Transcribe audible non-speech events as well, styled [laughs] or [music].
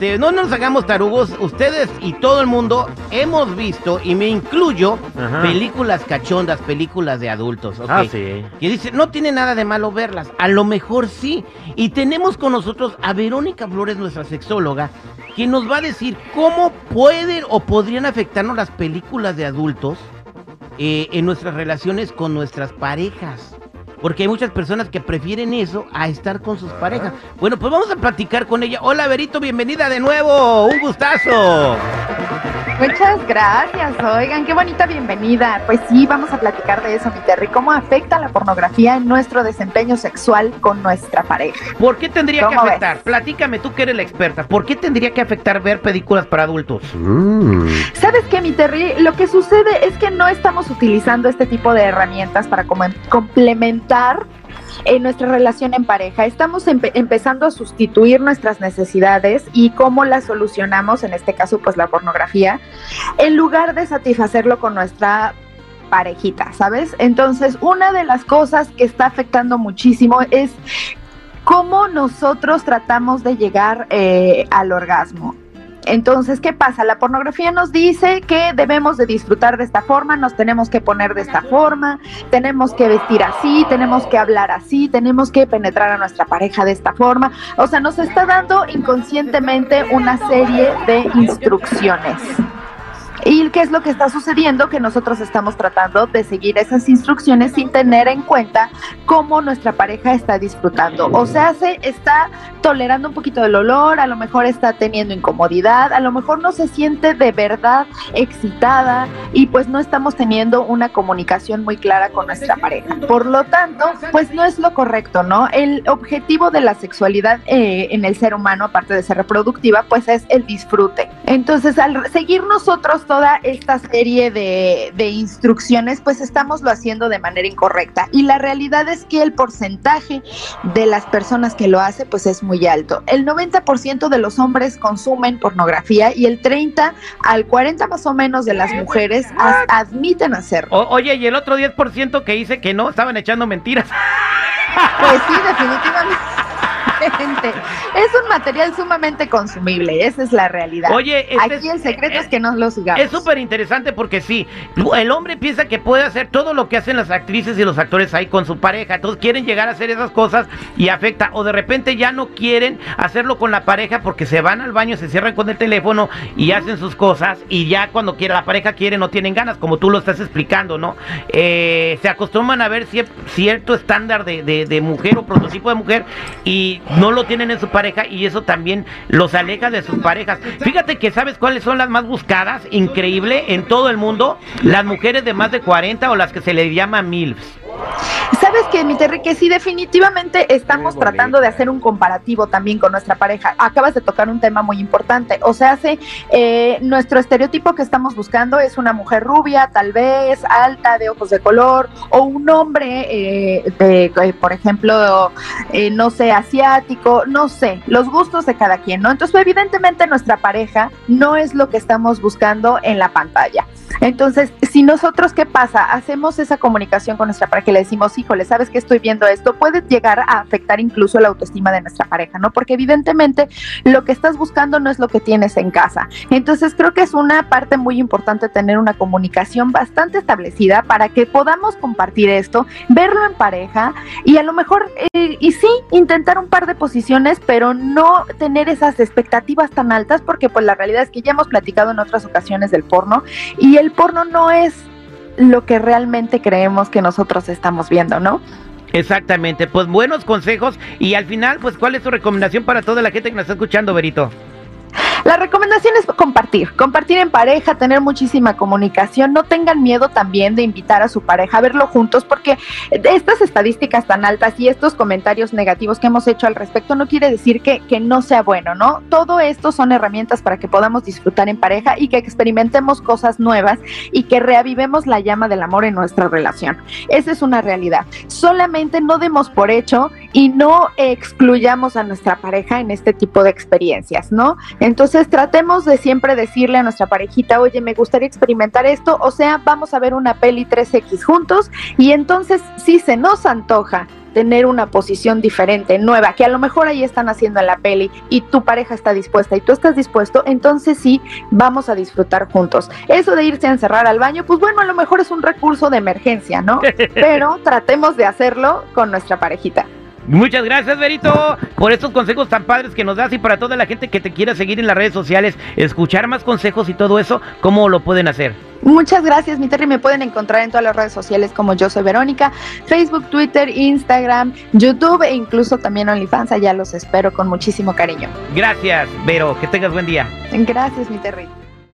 Este, no nos hagamos tarugos. Ustedes y todo el mundo hemos visto, y me incluyo, Ajá. películas cachondas, películas de adultos. ¿ok? Ah, sí. Que dice, no tiene nada de malo verlas. A lo mejor sí. Y tenemos con nosotros a Verónica Flores, nuestra sexóloga, que nos va a decir cómo pueden o podrían afectarnos las películas de adultos eh, en nuestras relaciones con nuestras parejas. Porque hay muchas personas que prefieren eso a estar con sus parejas. Bueno, pues vamos a platicar con ella. Hola, Verito, bienvenida de nuevo. Un gustazo. Muchas gracias, oigan, qué bonita bienvenida. Pues sí, vamos a platicar de eso, mi Terry. ¿Cómo afecta la pornografía en nuestro desempeño sexual con nuestra pareja? ¿Por qué tendría que afectar? Platícame, tú que eres la experta. ¿Por qué tendría que afectar ver películas para adultos? Mm. ¿Sabes qué, mi Terry? Lo que sucede es que no estamos utilizando este tipo de herramientas para como complementar en nuestra relación en pareja. Estamos empe- empezando a sustituir nuestras necesidades y cómo las solucionamos, en este caso, pues la pornografía, en lugar de satisfacerlo con nuestra parejita, ¿sabes? Entonces, una de las cosas que está afectando muchísimo es cómo nosotros tratamos de llegar eh, al orgasmo. Entonces, ¿qué pasa? La pornografía nos dice que debemos de disfrutar de esta forma, nos tenemos que poner de esta forma, tenemos que vestir así, tenemos que hablar así, tenemos que penetrar a nuestra pareja de esta forma. O sea, nos está dando inconscientemente una serie de instrucciones. ¿Y qué es lo que está sucediendo? Que nosotros estamos tratando de seguir esas instrucciones sin tener en cuenta cómo nuestra pareja está disfrutando. O sea, se está tolerando un poquito del olor, a lo mejor está teniendo incomodidad, a lo mejor no se siente de verdad excitada y pues no estamos teniendo una comunicación muy clara con nuestra pareja. Por lo tanto, pues no es lo correcto, ¿no? El objetivo de la sexualidad eh, en el ser humano, aparte de ser reproductiva, pues es el disfrute. Entonces, al seguir nosotros toda esta serie de, de instrucciones, pues estamos lo haciendo de manera incorrecta. Y la realidad es que el porcentaje de las personas que lo hace, pues es muy alto. El 90% de los hombres consumen pornografía y el 30 al 40 más o menos de las mujeres as- admiten hacerlo. O- oye, y el otro 10% que dice que no, estaban echando mentiras. Pues sí, definitivamente. Es un material sumamente consumible, esa es la realidad. Oye, este Aquí es- el secreto eh, es que no lo sigamos. Es súper interesante porque sí, el hombre piensa que puede hacer todo lo que hacen las actrices y los actores ahí con su pareja, entonces quieren llegar a hacer esas cosas y afecta, o de repente ya no quieren hacerlo con la pareja porque se van al baño, se cierran con el teléfono y hacen sus cosas y ya cuando quiere la pareja quiere no tienen ganas, como tú lo estás explicando, ¿no? Eh, se acostumbran a ver cier- cierto estándar de, de- de mujer o prototipo de mujer y no lo tienen en su pareja y eso también los aleja de sus parejas. Fíjate que sabes cuáles son las más buscadas, increíble, en todo el mundo, las mujeres de más de 40 o las que se le llama MILFs. Sabes que, mi Terry, que sí, definitivamente estamos tratando de hacer un comparativo también con nuestra pareja. Acabas de tocar un tema muy importante. O sea, hace, eh, nuestro estereotipo que estamos buscando es una mujer rubia, tal vez, alta, de ojos de color, o un hombre, eh, de, eh, por ejemplo, eh, no sé, asiático, no sé, los gustos de cada quien, ¿no? Entonces, evidentemente, nuestra pareja no es lo que estamos buscando en la pantalla. Entonces, si nosotros, ¿qué pasa? Hacemos esa comunicación con nuestra pareja y le decimos, híjole, ¿sabes que estoy viendo esto? Puede llegar a afectar incluso la autoestima de nuestra pareja, ¿no? Porque evidentemente lo que estás buscando no es lo que tienes en casa. Entonces, creo que es una parte muy importante tener una comunicación bastante establecida para que podamos compartir esto, verlo en pareja y a lo mejor, eh, y sí, intentar un par de posiciones, pero no tener esas expectativas tan altas, porque pues la realidad es que ya hemos platicado en otras ocasiones del porno y el porno no es lo que realmente creemos que nosotros estamos viendo, ¿no? Exactamente, pues buenos consejos y al final, pues ¿cuál es tu recomendación para toda la gente que nos está escuchando, Berito? La recomendación es compartir, compartir en pareja, tener muchísima comunicación, no tengan miedo también de invitar a su pareja a verlo juntos, porque estas estadísticas tan altas y estos comentarios negativos que hemos hecho al respecto no quiere decir que, que no sea bueno, ¿no? Todo esto son herramientas para que podamos disfrutar en pareja y que experimentemos cosas nuevas y que reavivemos la llama del amor en nuestra relación. Esa es una realidad. Solamente no demos por hecho y no excluyamos a nuestra pareja en este tipo de experiencias, ¿no? Entonces tratemos de siempre decirle a nuestra parejita, oye, me gustaría experimentar esto, o sea, vamos a ver una peli 3X juntos y entonces si se nos antoja tener una posición diferente, nueva, que a lo mejor ahí están haciendo en la peli y tu pareja está dispuesta y tú estás dispuesto, entonces sí, vamos a disfrutar juntos. Eso de irse a encerrar al baño, pues bueno, a lo mejor es un recurso de emergencia, ¿no? [laughs] Pero tratemos de hacerlo con nuestra parejita. Muchas gracias, Berito, por estos consejos tan padres que nos das y para toda la gente que te quiera seguir en las redes sociales, escuchar más consejos y todo eso, ¿cómo lo pueden hacer? Muchas gracias, mi Terry. Me pueden encontrar en todas las redes sociales como yo soy Verónica, Facebook, Twitter, Instagram, YouTube e incluso también OnlyFans. Allá los espero con muchísimo cariño. Gracias, Vero. Que tengas buen día. Gracias, mi Terry.